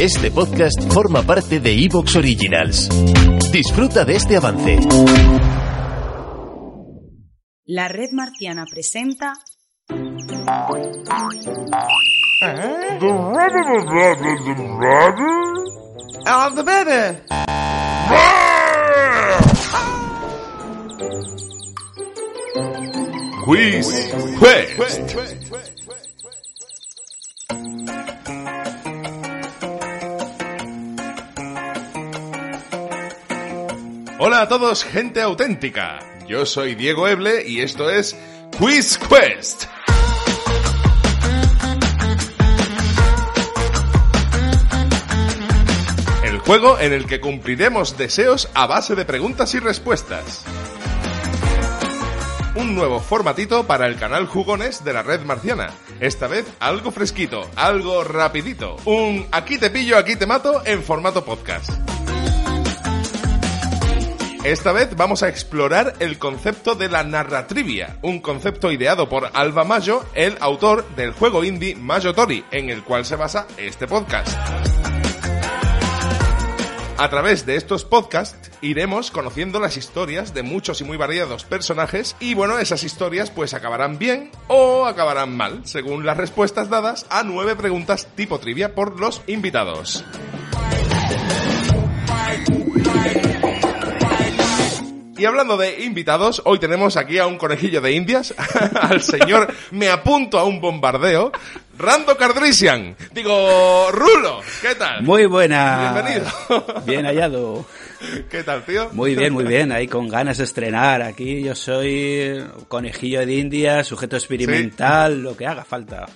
Este podcast forma parte de Evox Originals. Disfruta de este avance. La red marciana presenta Oh, the baby. Quiz Quest. Hola a todos, gente auténtica. Yo soy Diego Eble y esto es Quiz Quest. El juego en el que cumpliremos deseos a base de preguntas y respuestas. Un nuevo formatito para el canal Jugones de la Red Marciana. Esta vez algo fresquito, algo rapidito. Un aquí te pillo, aquí te mato en formato podcast. Esta vez vamos a explorar el concepto de la narratrivia, un concepto ideado por Alba Mayo, el autor del juego indie Mayo Tori, en el cual se basa este podcast. A través de estos podcasts iremos conociendo las historias de muchos y muy variados personajes y bueno, esas historias pues acabarán bien o acabarán mal, según las respuestas dadas a nueve preguntas tipo trivia por los invitados. Y hablando de invitados, hoy tenemos aquí a un conejillo de indias, al señor Me apunto a un bombardeo, Rando Cardrisian. Digo, Rulo, ¿qué tal? Muy buena. Bienvenido. Bien hallado. ¿Qué tal, tío? Muy bien, muy bien. Ahí con ganas de estrenar. Aquí yo soy conejillo de India, sujeto experimental, lo que haga falta.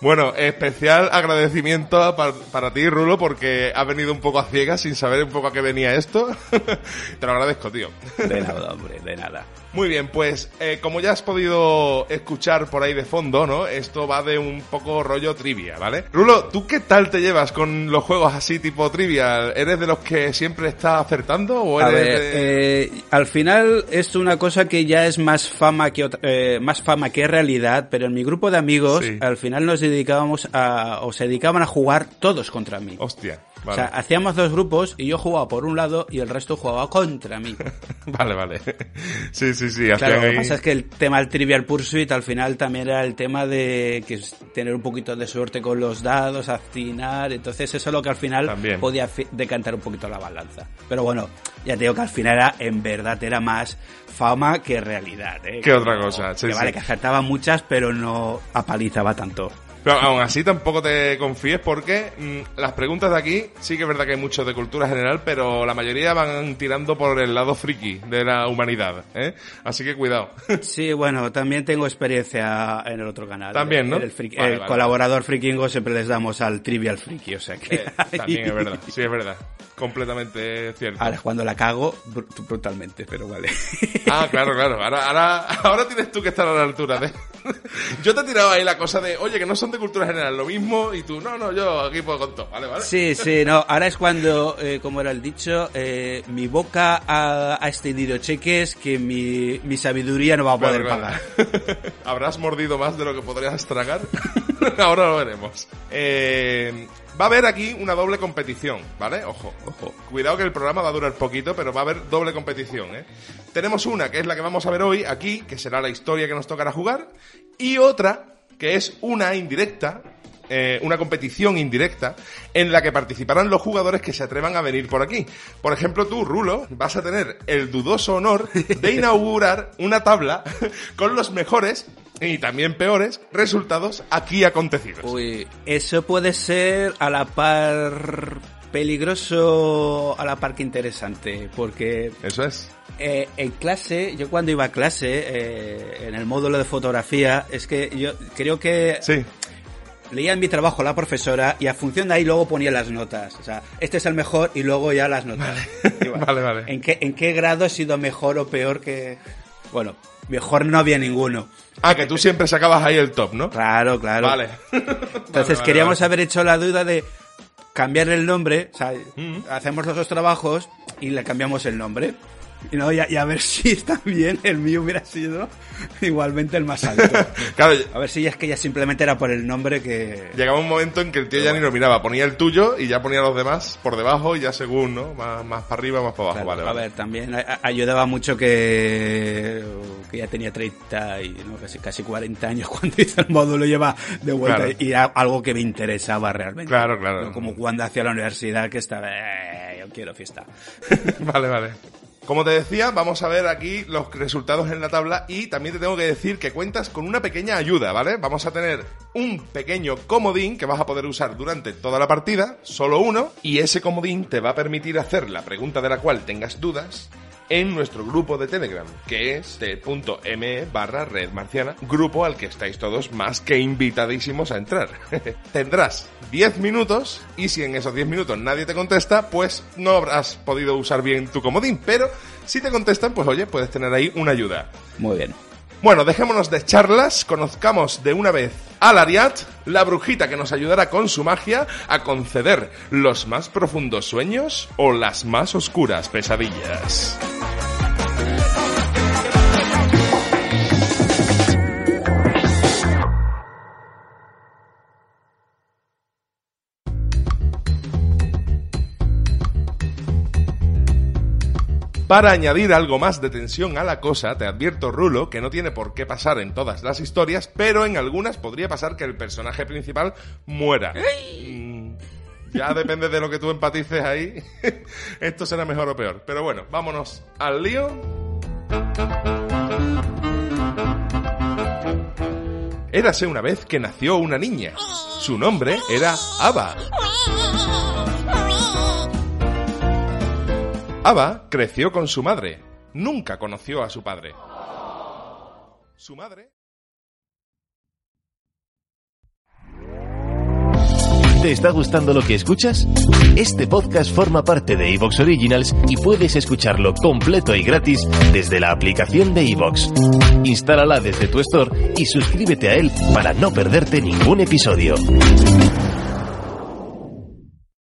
Bueno, especial agradecimiento pa- para ti, Rulo, porque has venido un poco a ciegas sin saber un poco a qué venía esto. Te lo agradezco, tío. De nada, hombre, de nada. Muy bien, pues eh, como ya has podido escuchar por ahí de fondo, ¿no? Esto va de un poco rollo trivia, ¿vale? Rulo, ¿tú qué tal te llevas con los juegos así tipo trivia? ¿Eres de los que siempre está acertando o A eres ver, de... eh, al final es una cosa que ya es más fama que otra- eh, más fama que realidad, pero en mi grupo de amigos Sí. al final nos dedicábamos a o se dedicaban a jugar todos contra mí. Hostia, O vale. sea, hacíamos dos grupos y yo jugaba por un lado y el resto jugaba contra mí. vale, vale. Sí, sí, sí. Claro, hacían lo que ahí- pasa es que el tema del Trivial Pursuit al final también era el tema de que tener un poquito de suerte con los dados, atinar, entonces eso es lo que al final También. podía decantar un poquito la balanza. Pero bueno, ya te digo que al final era, en verdad era más fama que realidad. ¿eh? Que otra cosa, sí, que vale, sí. que acertaba muchas, pero no apalizaba tanto. Pero aún así tampoco te confíes porque mm, las preguntas de aquí sí que es verdad que hay mucho de cultura general, pero la mayoría van tirando por el lado friki de la humanidad, ¿eh? Así que cuidado. Sí, bueno, también tengo experiencia en el otro canal. También, ¿no? El, friki- Vale, el vale. colaborador frikingo siempre les damos al Trivial Friki, o sea que... Eh, también es verdad, sí es verdad. Completamente cierto. Ahora, cuando la cago, br- brutalmente, pero vale. Ah, claro, claro. Ahora, ahora, ahora tienes tú que estar a la altura de... Yo te he tirado ahí la cosa de, oye, que no son de cultura general, lo mismo, y tú, no, no, yo aquí puedo con todo, ¿vale? ¿Vale? Sí, sí, no. Ahora es cuando, eh, como era el dicho, eh, mi boca ha, ha extendido cheques que mi, mi sabiduría no va a Claro, poder claro. pagar. ¿Habrás mordido más de lo que podrías tragar? Ahora lo veremos. Eh, va a haber aquí una doble competición, ¿vale? Ojo, ojo. Cuidado que el programa va a durar poquito, pero va a haber doble competición, ¿eh? Tenemos una, que es la que vamos a ver hoy aquí, que será la historia que nos tocará jugar, y otra, que es una indirecta, eh, una competición indirecta en la que participarán los jugadores que se atrevan a venir por aquí. Por ejemplo, tú, Rulo, vas a tener el dudoso honor de inaugurar una tabla con los mejores y también peores resultados aquí acontecidos. Uy, eso puede ser a la par peligroso, a la par que interesante, porque Eso es. eh, en clase, yo cuando iba a clase, eh, en el módulo de fotografía, es que yo creo que Sí. leía en mi trabajo la profesora y a función de ahí luego ponía las notas. O sea, este es el mejor y luego ya las notas. Vale, vale. ¿En qué, ¿En qué grado he sido mejor o peor que...? Bueno, mejor no había ninguno. Ah, que tú siempre sacabas ahí el top, ¿no? Claro, claro. Vale. Entonces queríamos haber hecho la duda de cambiarle el nombre, o sea, hacemos los dos trabajos y le cambiamos el nombre. Y, no, y, a, y a ver si también el mío hubiera sido igualmente el más alto. Claro, A ver si es que ya simplemente era por el nombre que... llegaba un momento en que el tío ya ni lo miraba, ponía el tuyo y ya ponía los demás por debajo y ya según, ¿no? Más, más para arriba, más para abajo, Claro, vale, a vale. ver, también ayudaba mucho que, que ya tenía 30 y no, casi, casi 40 años cuando hice el módulo lleva de vuelta Claro. y era algo que me interesaba realmente. Claro, claro. Como cuando hacía la universidad que estaba, "Eh, yo quiero fiesta. Vale, vale. Como te decía, vamos a ver aquí los resultados en la tabla y también te tengo que decir que cuentas con una pequeña ayuda, ¿vale? Vamos a tener un pequeño comodín que vas a poder usar durante toda la partida, solo uno, y ese comodín te va a permitir hacer la pregunta de la cual tengas dudas en nuestro grupo de Telegram, que es t.me barra red marciana, grupo al que estáis todos más que invitadísimos a entrar. Tendrás 10 minutos y si en esos 10 minutos nadie te contesta, pues no habrás podido usar bien tu comodín, pero si te contestan, pues oye, puedes tener ahí una ayuda. Muy bien. Bueno, dejémonos de charlas, conozcamos de una vez a Lariat, la brujita que nos ayudará con su magia a conceder los más profundos sueños o las más oscuras pesadillas. Para añadir algo más de tensión a la cosa, te advierto, Rulo, que no tiene por qué pasar en todas las historias, pero en algunas podría pasar que el personaje principal muera. Mm, Ya depende de lo que tú empatices ahí. Esto será mejor o peor. Pero bueno, vámonos al lío. Érase una vez que nació una niña. Su nombre era Ava. Ava creció con su madre. Nunca conoció a su padre. Su madre. ¿Te está gustando lo que escuchas? Este podcast forma parte de Evox Originals y puedes escucharlo completo y gratis desde la aplicación de Evox. Instálala desde tu store y suscríbete a él para no perderte ningún episodio.